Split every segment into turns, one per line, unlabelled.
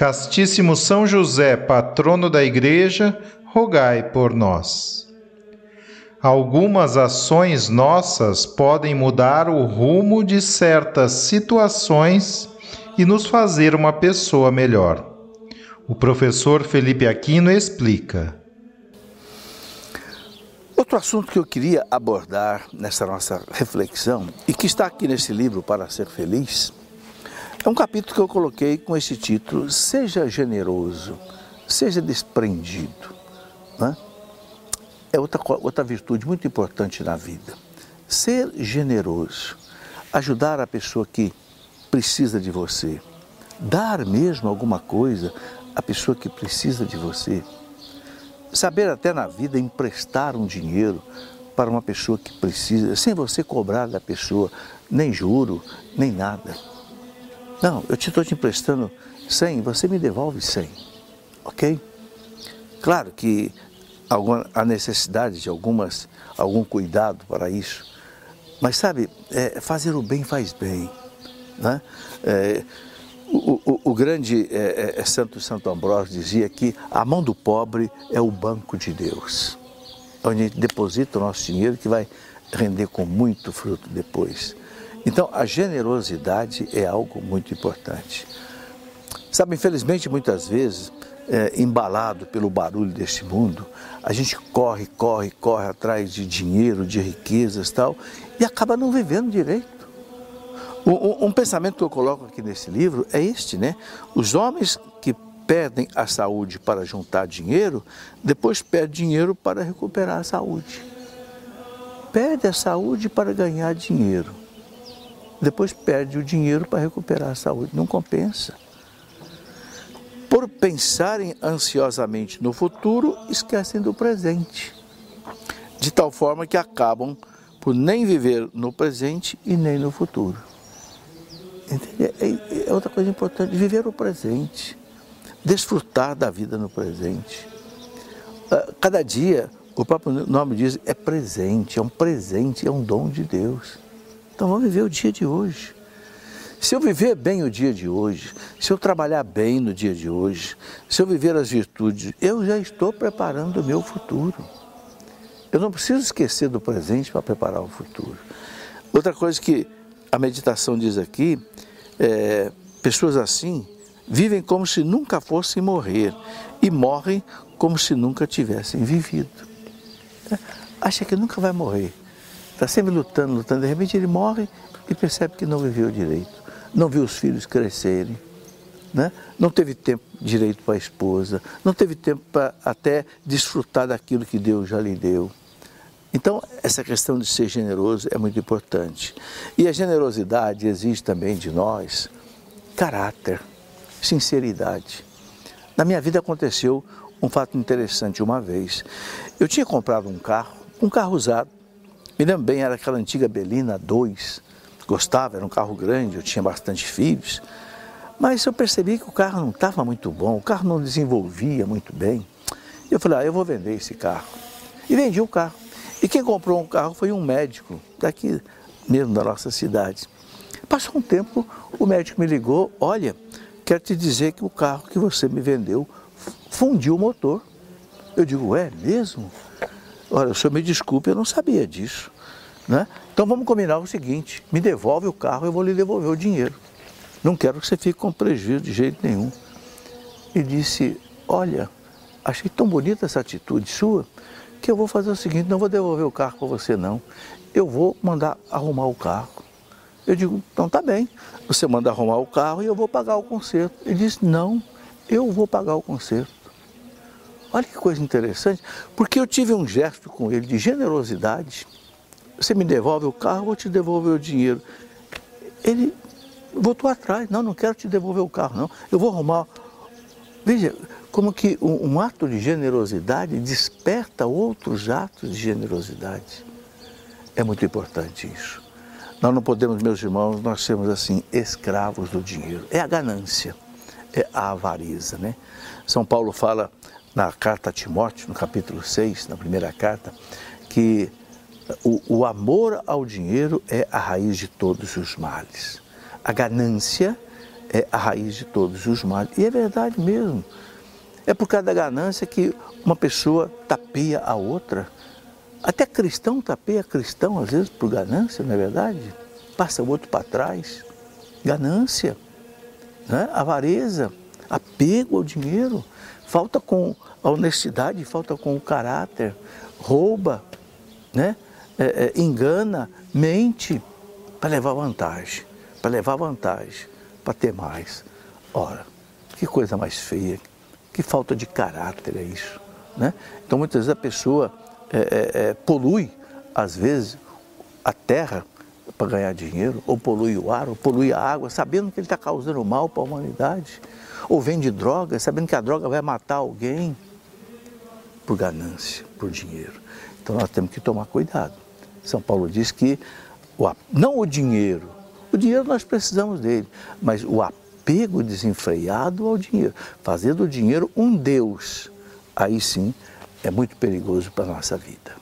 Castíssimo São José, patrono da Igreja, rogai por nós. Algumas ações nossas podem mudar o rumo de certas situações e nos fazer uma pessoa melhor. O professor Felipe Aquino explica.
Outro assunto que eu queria abordar nessa nossa reflexão e que está aqui nesse livro para ser feliz é um capítulo que eu coloquei com esse título: Seja generoso, seja desprendido. Né? É outra, outra virtude muito importante na vida. Ser generoso, ajudar a pessoa que precisa de você, dar mesmo alguma coisa à pessoa que precisa de você. Saber até na vida emprestar um dinheiro para uma pessoa que precisa, sem você cobrar da pessoa nem juro, nem nada. Não, eu estou te emprestando 100, você me devolve 100, ok? Claro que há necessidade de algumas, algum cuidado para isso, mas sabe, é, fazer o bem faz bem. Né? É, o, o, o, grande é, é, é Santo Santo Ambrósio dizia que a mão do pobre é o banco de Deus, onde a gente deposita o nosso dinheiro que vai render com muito fruto depois. Então, a generosidade é algo muito importante. Sabe, infelizmente, muitas vezes, é, embalado pelo barulho deste mundo, a gente corre, corre, corre atrás de dinheiro, de riquezas tal, e acaba não vivendo direito. Um, um pensamento que eu coloco aqui nesse livro é este, né? Os homens que perdem a saúde para juntar dinheiro, depois perdem dinheiro para recuperar a saúde. Perde a saúde para ganhar dinheiro depois perde o dinheiro para recuperar a saúde. Não compensa. Por pensarem ansiosamente no futuro, esquecem do presente. De tal forma que acabam por nem viver no presente e nem no futuro. É, é outra coisa importante, viver o presente, desfrutar da vida no presente. Ah, cada dia, o próprio nome diz, é presente, é um presente, é um dom de Deus. Então vamos viver o dia de hoje. Se eu viver bem o dia de hoje, se eu trabalhar bem no dia de hoje, se eu viver as virtudes, eu já estou preparando o meu futuro. Eu não preciso esquecer do presente para preparar o futuro. Outra coisa que a meditação diz aqui, é, pessoas assim vivem como se nunca fossem morrer e morrem como se nunca tivessem vivido. Acha que nunca vai morrer está sempre lutando, lutando, de repente ele morre e percebe que não viveu direito, não viu os filhos crescerem, né? não teve tempo direito para a esposa, não teve tempo para até desfrutar daquilo que Deus já lhe deu. Então, essa questão de ser generoso é muito importante. E a generosidade exige também de nós caráter, sinceridade. Na minha vida aconteceu um fato interessante uma vez. Eu tinha comprado um carro, um carro usado, me lembro bem, era aquela antiga Belina 2. Gostava, era um carro grande, eu tinha bastante filhos. Mas eu percebi que o carro não estava muito bom, o carro não desenvolvia muito bem. E eu falei, ah, eu vou vender esse carro. E vendi o carro. E quem comprou um carro foi um médico daqui mesmo da nossa cidade. Passou um tempo, o médico me ligou, olha, quero te dizer que o carro que você me vendeu fundiu o motor. Eu digo, é mesmo? Olha, o senhor me desculpe, eu não sabia disso. Né? Então vamos combinar o seguinte: me devolve o carro, eu vou lhe devolver o dinheiro. Não quero que você fique com prejuízo de jeito nenhum. E disse: Olha, achei tão bonita essa atitude sua que eu vou fazer o seguinte: não vou devolver o carro para você, não. Eu vou mandar arrumar o carro. Eu digo: então tá bem, você manda arrumar o carro e eu vou pagar o conserto. Ele disse: não, eu vou pagar o conserto. Olha que coisa interessante, porque eu tive um gesto com ele de generosidade. Você me devolve o carro, eu vou te devolver o dinheiro. Ele voltou atrás, não, não quero te devolver o carro, não. Eu vou arrumar. Veja, como que um, um ato de generosidade desperta outros atos de generosidade. É muito importante isso. Nós não podemos, meus irmãos, nós sermos assim, escravos do dinheiro. É a ganância, é a avareza, né? São Paulo fala na carta a Timóteo, no capítulo 6, na primeira carta, que o, o amor ao dinheiro é a raiz de todos os males. A ganância é a raiz de todos os males. E é verdade mesmo. É por causa da ganância que uma pessoa tapeia a outra. Até cristão tapeia cristão, às vezes, por ganância, não é verdade? Passa o outro para trás. Ganância, né? avareza, apego ao dinheiro falta com a honestidade, falta com o caráter, rouba, né? É, é, engana, mente para levar vantagem, para levar vantagem, para ter mais. Ora, que coisa mais feia, que falta de caráter é isso. Né? Então muitas vezes a pessoa é, é, é polui, às vezes, a terra para ganhar dinheiro, ou polui o ar, ou polui a água, sabendo que ele está causando mal para a humanidade ou vende droga, sabendo que a droga vai matar alguém por ganância, por dinheiro. Então nós temos que tomar cuidado. São Paulo diz que não o dinheiro, o dinheiro nós precisamos dele, mas o apego desenfreado ao dinheiro, fazer do dinheiro um Deus, aí sim é muito perigoso para a nossa vida.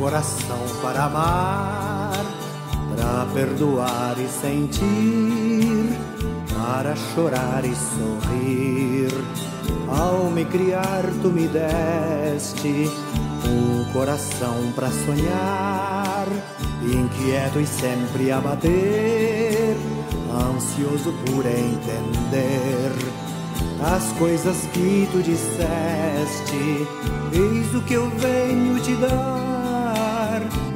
Coração para amar, para perdoar e sentir, para chorar e sorrir. Ao me criar, tu me deste um coração para sonhar, inquieto e sempre a bater, ansioso por entender as coisas que tu disseste. Eis o que eu venho te dar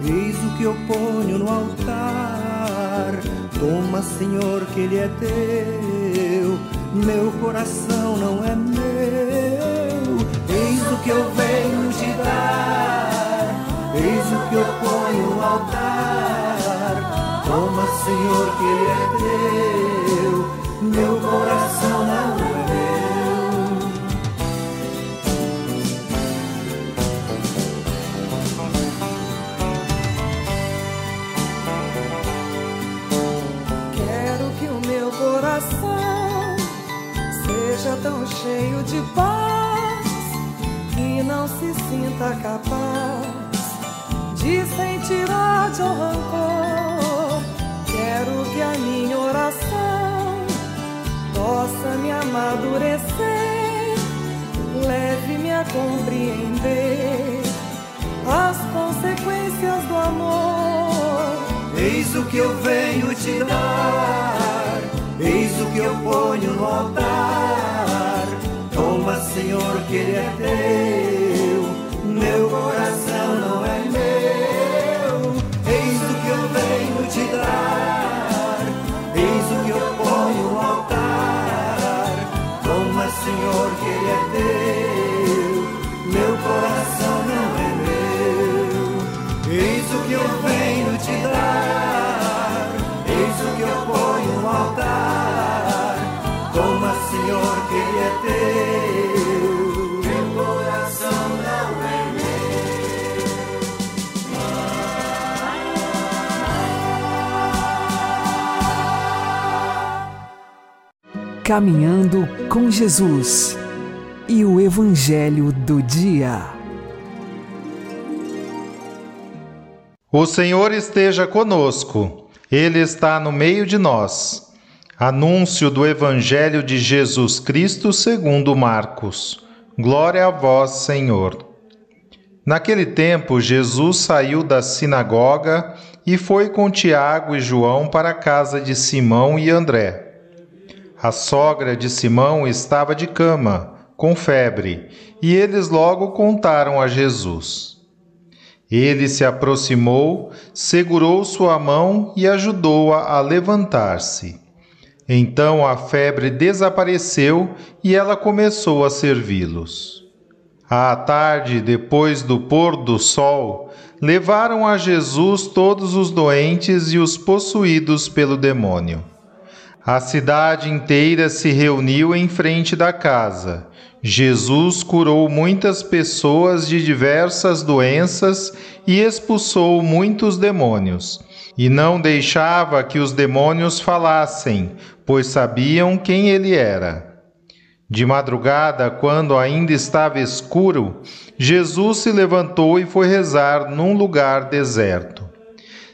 Eis o que eu ponho no altar. Toma, Senhor, que ele é teu. Meu coração não é meu. Eis o que eu venho te dar. Eis o que eu ponho no altar. Toma, Senhor, que ele é teu. Meu coração não é
tão cheio de paz que não se sinta capaz de sentir ódio ou rancor. Quero que a minha oração possa me amadurecer, leve-me a compreender as consequências do amor.
Eis o que eu venho te dar,
Caminhando com Jesus e o Evangelho do Dia.
O Senhor esteja conosco, Ele está no meio de nós. Anúncio do Evangelho de Jesus Cristo segundo Marcos. Glória a vós, Senhor. Naquele tempo, Jesus saiu da sinagoga e foi com Tiago e João para a casa de Simão e André. A sogra de Simão estava de cama, com febre, e eles logo contaram a Jesus. Ele se aproximou, segurou sua mão e ajudou-a a, levantar-se. Então a febre desapareceu e ela começou a servi-los. À tarde, depois do pôr do sol, levaram a Jesus todos os doentes e os possuídos pelo demônio. A cidade inteira se reuniu em frente da casa. Jesus curou muitas pessoas de diversas doenças e expulsou muitos demônios. E não deixava que os demônios falassem, pois sabiam quem ele era. De madrugada, quando ainda estava escuro, Jesus se levantou e foi rezar num lugar deserto.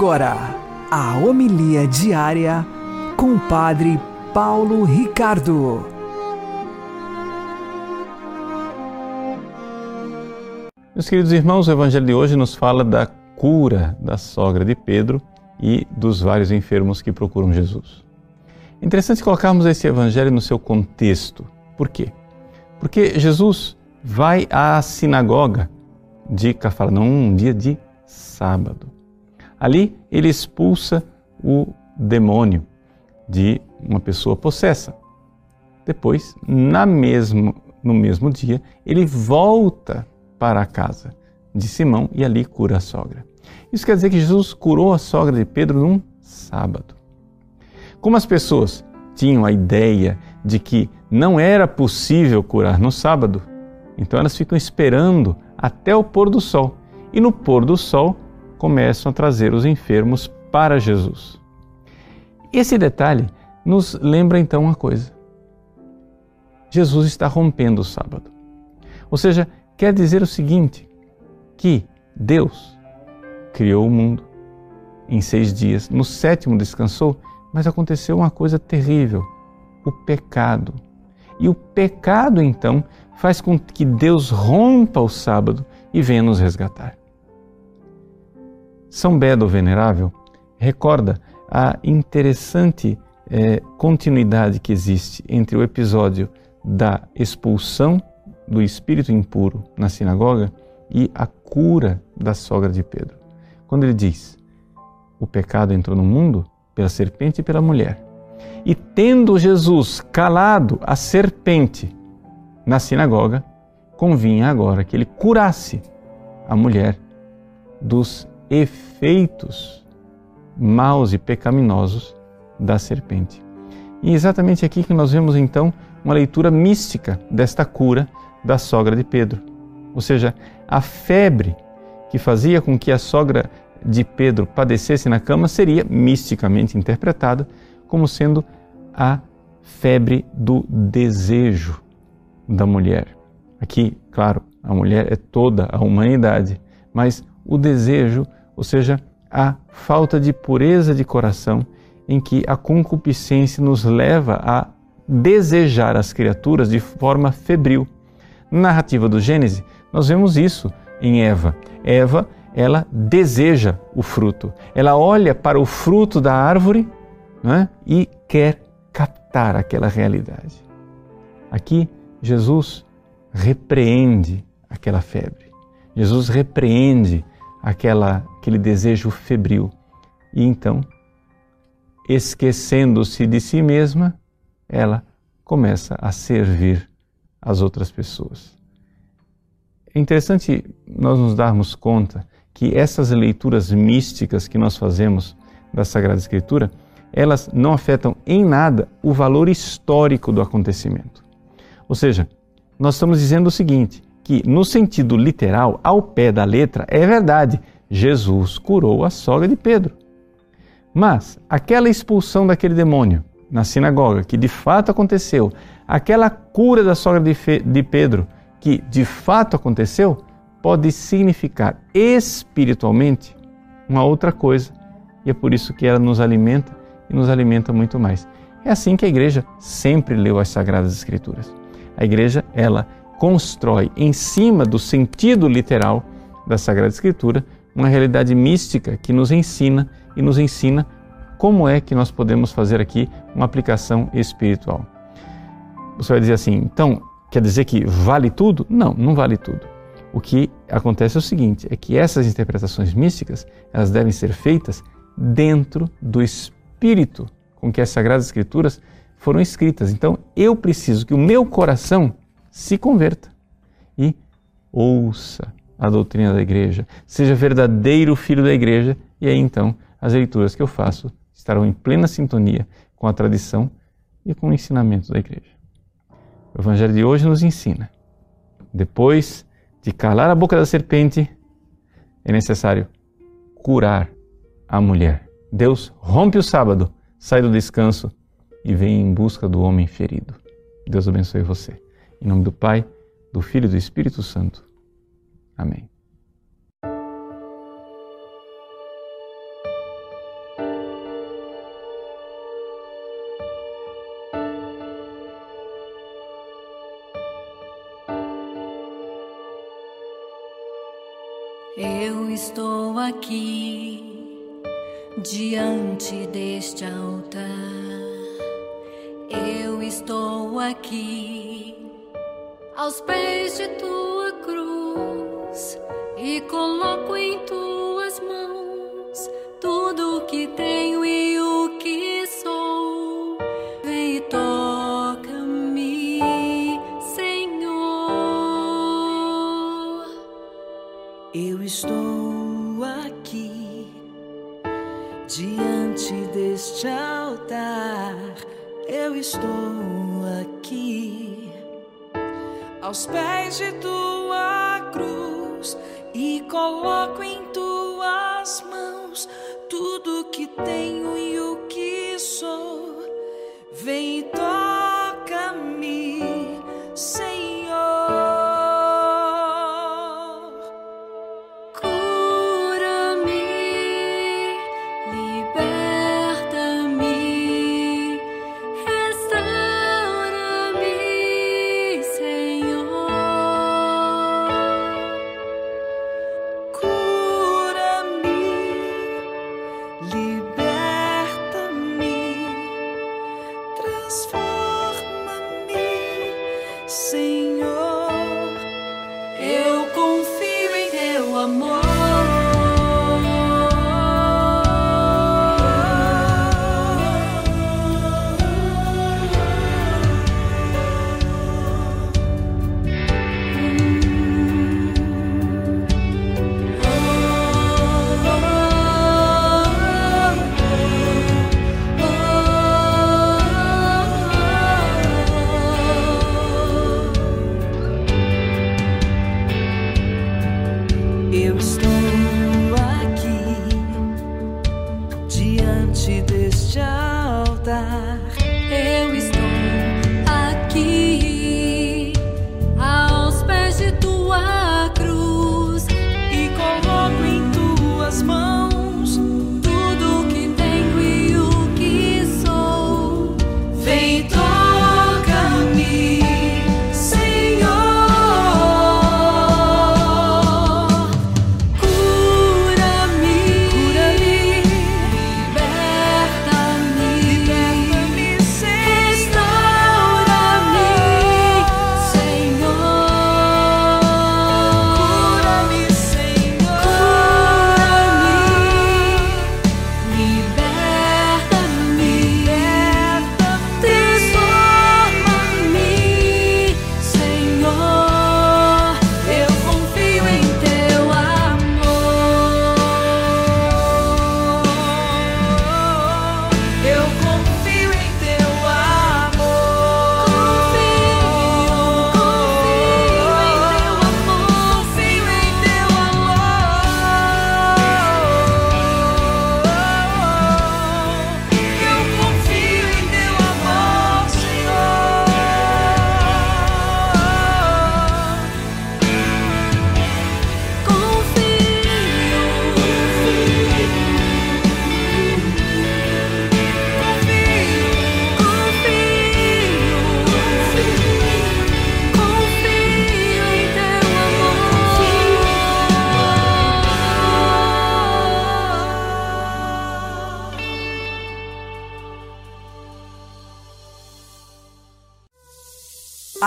Agora, a homilia diária com o Padre Paulo Ricardo.
Meus queridos irmãos, o Evangelho de hoje nos fala da cura da sogra de Pedro e dos vários enfermos que procuram Jesus. É interessante colocarmos esse Evangelho no seu contexto. Por quê? Porque Jesus vai à sinagoga de Cafarnaum um dia de sábado. Ali ele expulsa o demônio de uma pessoa possessa. Depois, na mesmo, no mesmo dia, ele volta para a casa de Simão e ali cura a sogra. Isso quer dizer que Jesus curou a sogra de Pedro num sábado. Como as pessoas tinham a ideia de que não era possível curar no sábado, então elas ficam esperando até o pôr do sol. E no pôr do sol começam a trazer os enfermos para Jesus. Esse detalhe nos lembra então uma coisa: Jesus está rompendo o sábado. Ou seja, quer dizer o seguinte: que Deus criou o mundo em seis dias, no sétimo descansou, mas aconteceu uma coisa terrível: o pecado. E o pecado, então, faz com que Deus rompa o sábado e venha nos resgatar. São Beda, o Venerável, recorda a interessante é, continuidade que existe entre o episódio da expulsão do espírito impuro na sinagoga e a cura da sogra de Pedro. Quando ele diz: O pecado entrou no mundo pela serpente e pela mulher. E tendo Jesus calado a serpente na sinagoga, convinha agora que ele curasse a mulher dos efeitos maus e pecaminosos da serpente. E é exatamente aqui que nós vemos então uma leitura mística desta cura da sogra de Pedro. Ou seja, a febre que fazia com que a sogra de Pedro padecesse na cama seria misticamente interpretada como sendo a febre do desejo da mulher. Aqui, claro, a mulher é toda a humanidade, mas o desejo, ou seja, a falta de pureza de coração em que a concupiscência nos leva a desejar as criaturas de forma febril. Na narrativa do Gênesis, nós vemos isso em Eva. Eva, ela deseja o fruto. Ela olha para o fruto da árvore né, e quer captar aquela realidade. Aqui, Jesus repreende aquela febre. Jesus repreende aquela, aquele desejo febril. E então, esquecendo-se de si mesma, ela começa a servir as outras pessoas. É interessante nós nos darmos conta que essas leituras místicas que nós fazemos da Sagrada Escritura, elas não afetam em nada o valor histórico do acontecimento. Ou seja, nós estamos dizendo o seguinte, que no sentido literal, ao pé da letra, é verdade, Jesus curou a sogra de Pedro. Mas aquela expulsão daquele demônio na sinagoga, que de fato aconteceu, aquela cura da sogra de, Pedro, que de fato aconteceu, pode significar espiritualmente uma outra coisa. E é por isso que ela nos alimenta e nos alimenta muito mais. É assim que a igreja sempre leu as sagradas escrituras. A igreja, ela constrói em cima do sentido literal da sagrada escritura uma realidade mística que nos ensina e nos ensina como é que nós podemos fazer aqui uma aplicação espiritual. Você vai dizer assim, então, quer dizer que vale tudo? Não, não vale tudo. O que acontece é o seguinte, é que essas interpretações místicas, elas devem ser feitas dentro do espírito com que as sagradas escrituras foram escritas. Então, eu preciso que o meu coração se converta e ouça a doutrina da igreja, seja verdadeiro filho da igreja, e aí então as leituras que eu faço estarão em plena sintonia com a tradição e com o ensinamento da igreja. O evangelho de hoje nos ensina: depois de calar a boca da serpente, é necessário curar a mulher. Deus rompe o sábado, sai do descanso e vem em busca do homem ferido. Deus abençoe você. Em nome do Pai, do Filho e do Espírito Santo. Amém.
Eu estou aqui diante deste altar. Eu estou aqui aos pés de tua de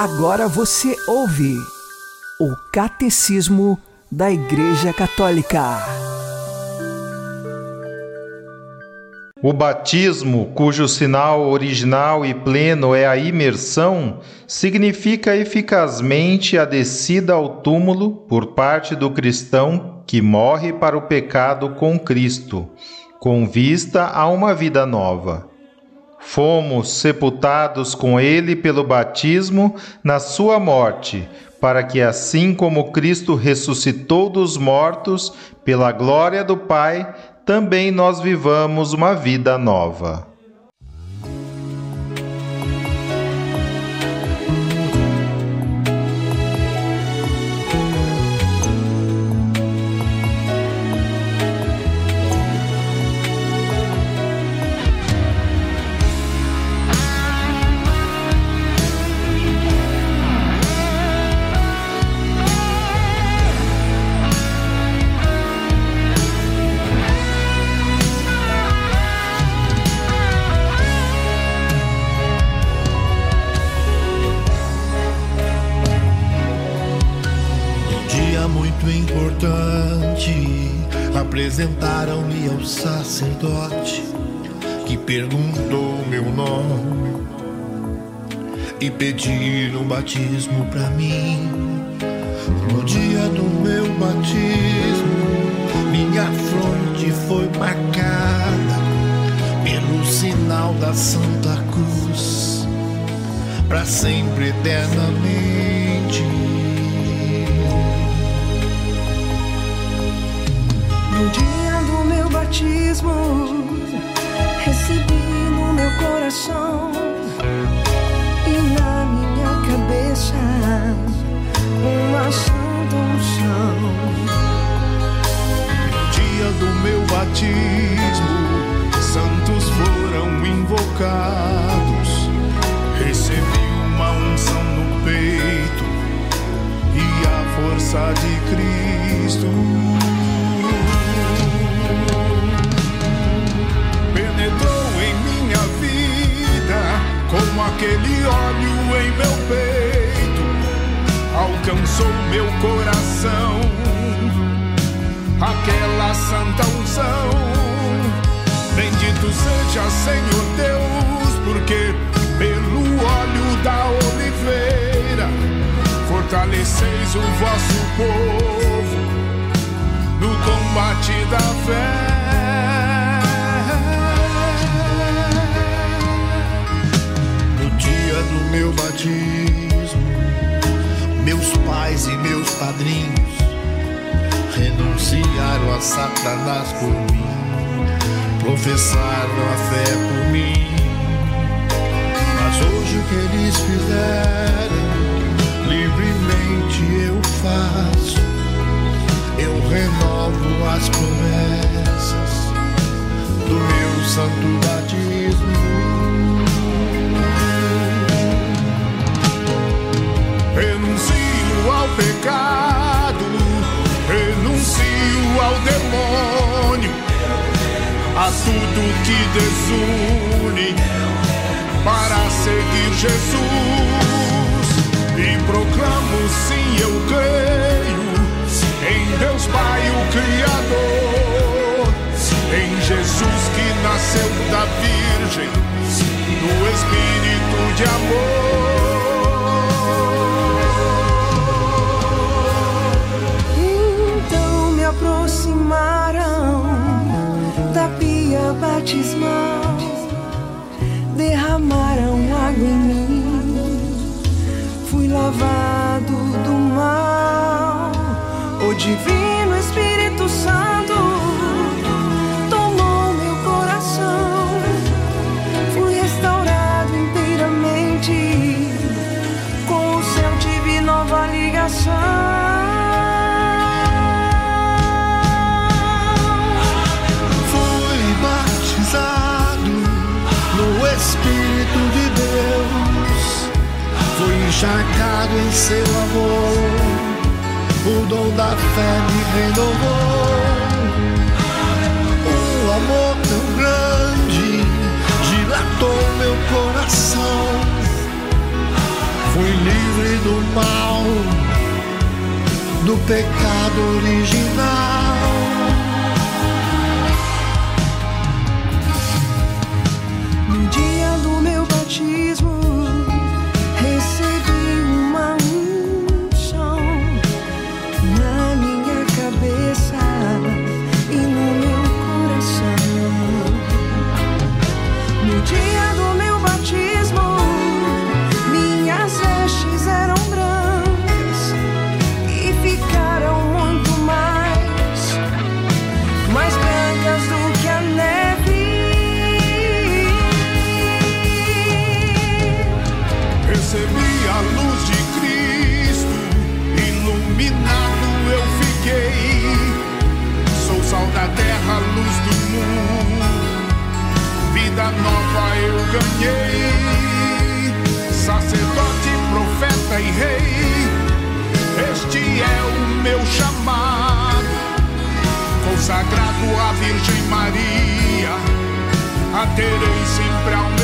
Agora você ouve o Catecismo da Igreja Católica.
O batismo, cujo sinal original e pleno é a imersão, significa eficazmente a descida ao túmulo por parte do cristão que morre para o pecado com Cristo, com vista a uma vida nova. Fomos sepultados com ele pelo batismo na sua morte, para que assim como Cristo ressuscitou dos mortos pela glória do Pai, também nós vivamos uma vida nova.
Apresentaram-me ao sacerdote que perguntou meu nome e pediram um batismo para mim. No dia do meu batismo, minha fronte foi marcada pelo sinal da Santa Cruz, para sempre eternamente.
No dia do meu batismo, recebi no meu coração e na minha cabeça uma santa unção.
No dia do meu batismo, santos foram invocados. Recebi uma unção no peito e a força de Cristo. Como aquele óleo em meu peito alcançou meu coração. Aquela santa unção bendito seja Senhor Deus porque pelo óleo da oliveira fortaleceis o vosso povo no combate da fé do meu batismo, meus pais e meus padrinhos renunciaram a Satanás por mim, professaram a fé por mim. Mas hoje o que eles fizeram, livremente eu faço. Eu renovo as promessas do meu santo batismo. Renuncio ao pecado, renuncio ao demônio, a tudo que desune para seguir Jesus. E proclamo sim, eu creio em Deus Pai, o Criador, em Jesus que nasceu da Virgem, no Espírito de amor.
Batismal, derramaram água em mim, fui lavado do mal. O Divino Espírito Santo tomou meu coração, fui restaurado inteiramente, com o céu tive nova ligação.
Espírito de Deus, fui encharcado em seu amor, o dom da fé me renovou. Um amor tão grande dilatou meu coração, Fui livre do mal, do pecado original.
Do meu batismo,
ganhei. Sacerdote, profeta e rei, este é o meu chamado. Consagrado à Virgem Maria, a terei sempre ao meu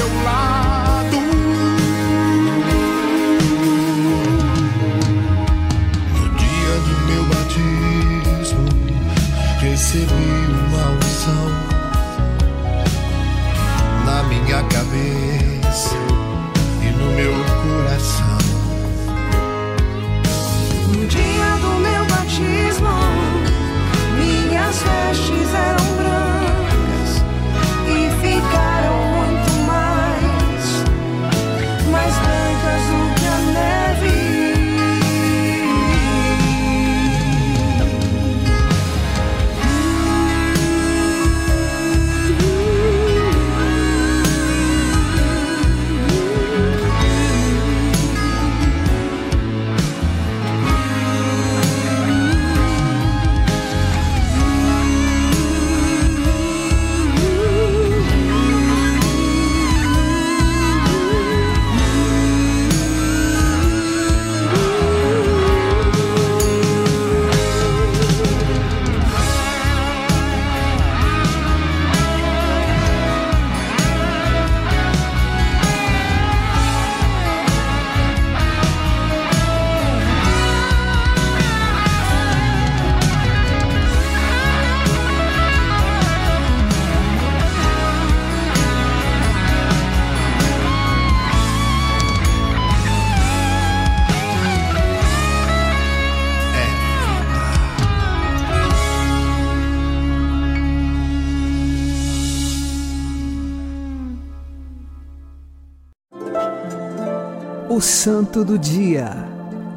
O Santo do Dia,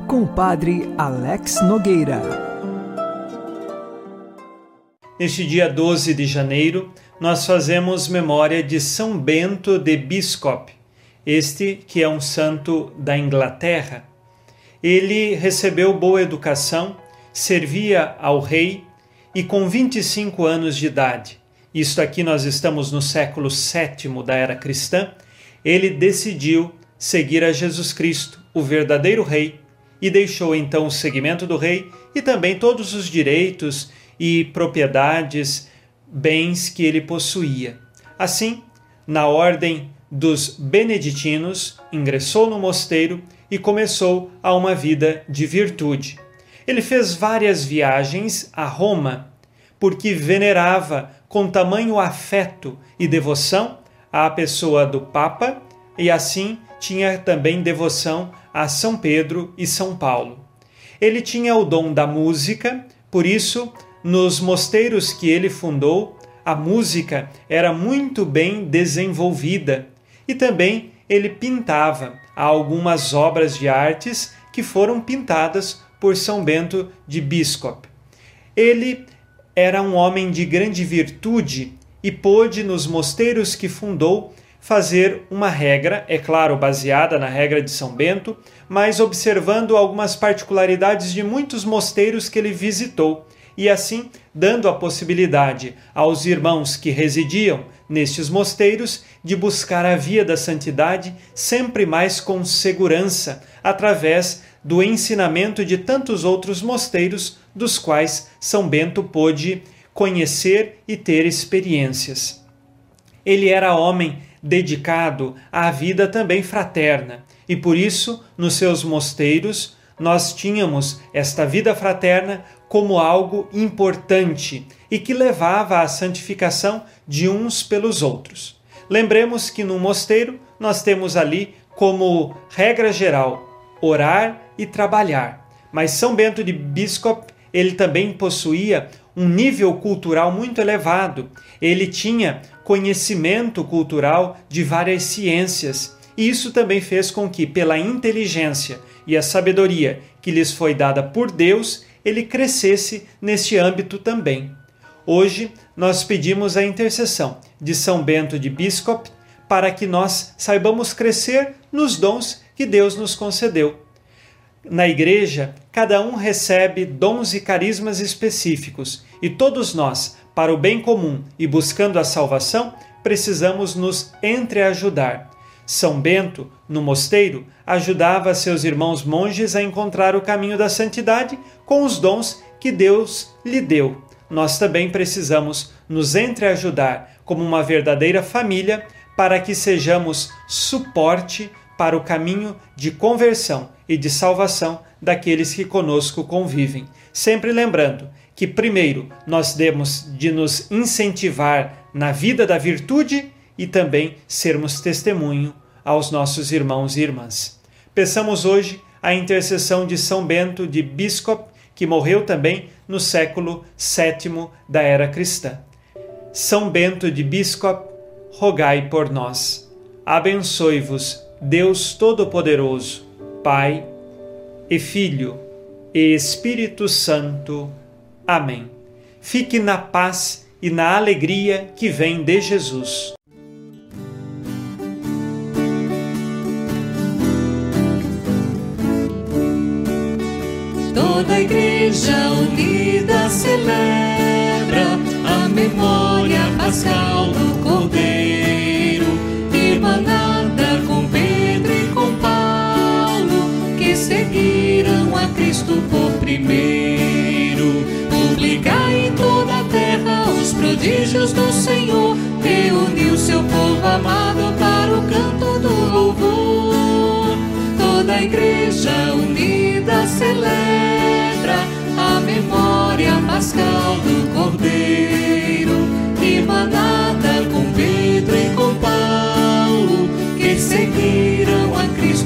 com o Padre Alex Nogueira.
Neste dia 12 de janeiro, nós fazemos memória de São Bento de Biscop, este que é um santo da Inglaterra. Ele recebeu boa educação, servia ao rei e com 25 anos de idade, isto aqui nós estamos no século VII da era cristã, ele decidiu seguir a Jesus Cristo, o verdadeiro rei, e deixou então o seguimento do rei e também todos os direitos e propriedades, bens que ele possuía. Assim, na ordem dos beneditinos, ingressou no mosteiro e começou a uma vida de virtude. Ele fez várias viagens a Roma, porque venerava com tamanho afeto e devoção à pessoa do Papa e assim tinha também devoção a São Pedro e São Paulo. Ele tinha o dom da música, por isso, nos mosteiros que ele fundou, a música era muito bem desenvolvida e também ele pintava algumas obras de artes que foram pintadas por São Bento de Biscop. Ele era um homem de grande virtude e pôde, nos mosteiros que fundou, fazer uma regra, é claro, baseada na regra de São Bento, mas observando algumas particularidades de muitos mosteiros que ele visitou e assim dando a possibilidade aos irmãos que residiam nestes mosteiros de buscar a via da santidade sempre mais com segurança, através do ensinamento de tantos outros mosteiros dos quais São Bento pôde conhecer e ter experiências. Ele era homem dedicado à vida também fraterna E por isso, nos seus mosteiros, nós tínhamos esta vida fraterna como algo importante e que levava à santificação de uns pelos outros. Lembremos que no mosteiro nós temos ali como regra geral orar e trabalhar. Mas São Bento de Biscop, ele também possuía um nível cultural muito elevado. Ele tinha conhecimento cultural de várias ciências. E isso também fez com que, pela inteligência e a sabedoria que lhes foi dada por Deus, ele crescesse neste âmbito também. Hoje nós pedimos a intercessão de São Bento de Biscop para que nós saibamos crescer nos dons que Deus nos concedeu. Na igreja, cada um recebe dons e carismas específicos, e todos nós, para o bem comum e buscando a salvação, precisamos nos entreajudar. São Bento, no mosteiro, ajudava seus irmãos monges a encontrar o caminho da santidade com os dons que Deus lhe deu. Nós também precisamos nos entreajudar como uma verdadeira família para que sejamos suporte para o caminho de conversão e de salvação daqueles que conosco convivem. Sempre lembrando que, primeiro, nós temos de nos incentivar na vida da virtude e também sermos testemunho aos nossos irmãos e irmãs. Peçamos hoje a intercessão de São Bento de Biscop, que morreu também no século VII da era cristã. São Bento de Biscop, rogai por nós. Abençoe-vos, Deus Todo-Poderoso, Pai e Filho e Espírito Santo. Amém. Fique na paz e na alegria que vem de Jesus.
Toda a igreja unida celebra a memória pascal do Cordeiro, Cristo por primeiro. Publicai em toda a terra os prodígios do Senhor, reuniu seu povo amado para o canto do louvor. Toda a igreja unida celebra a memória pascal do Cordeiro, emanada com Pedro e com Paulo, que seguiram a Cristo.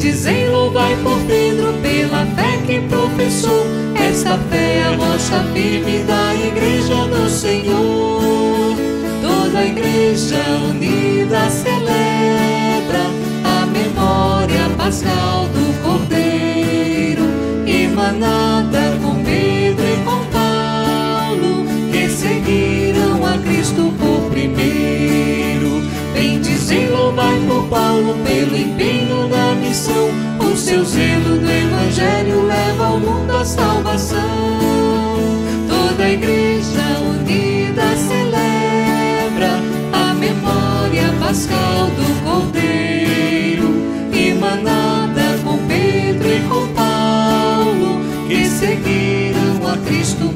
Bendizem, louvai por Pedro pela fé que professou. Esta fé é a rocha firme da igreja do Senhor. Toda a igreja unida celebra a memória pascal do Cordeiro, emanada com Pedro e com Paulo, que seguiram a Cristo por primeiro. Bendizem, louvai por Paulo pelo empenho da missão, o seu zelo do Evangelho leva ao mundo a salvação. Toda a igreja unida celebra a memória pascal do Cordeiro, emanada com Pedro e com Paulo, que seguiram a Cristo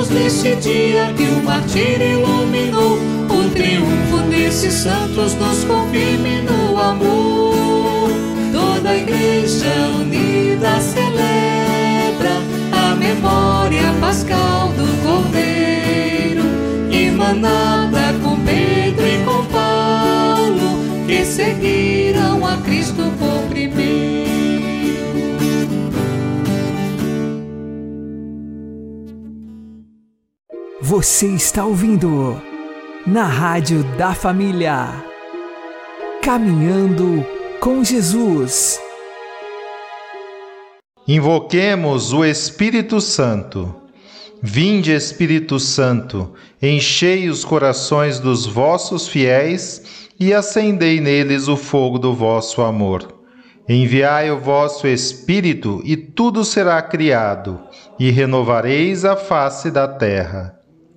Alegrai-vos neste dia que o martírio iluminou, o triunfo desses santos nos confirme no amor. Toda a igreja unida celebra a memória pascal do Cordeiro, emanada com Pedro e com Paulo, que seguiram a Cristo por
Você está ouvindo na Rádio da Família. Caminhando com Jesus.
Invoquemos o Espírito Santo. Vinde, Espírito Santo, enchei os corações dos vossos fiéis e acendei neles o fogo do vosso amor. Enviai o vosso Espírito e tudo será criado, e renovareis a face da terra.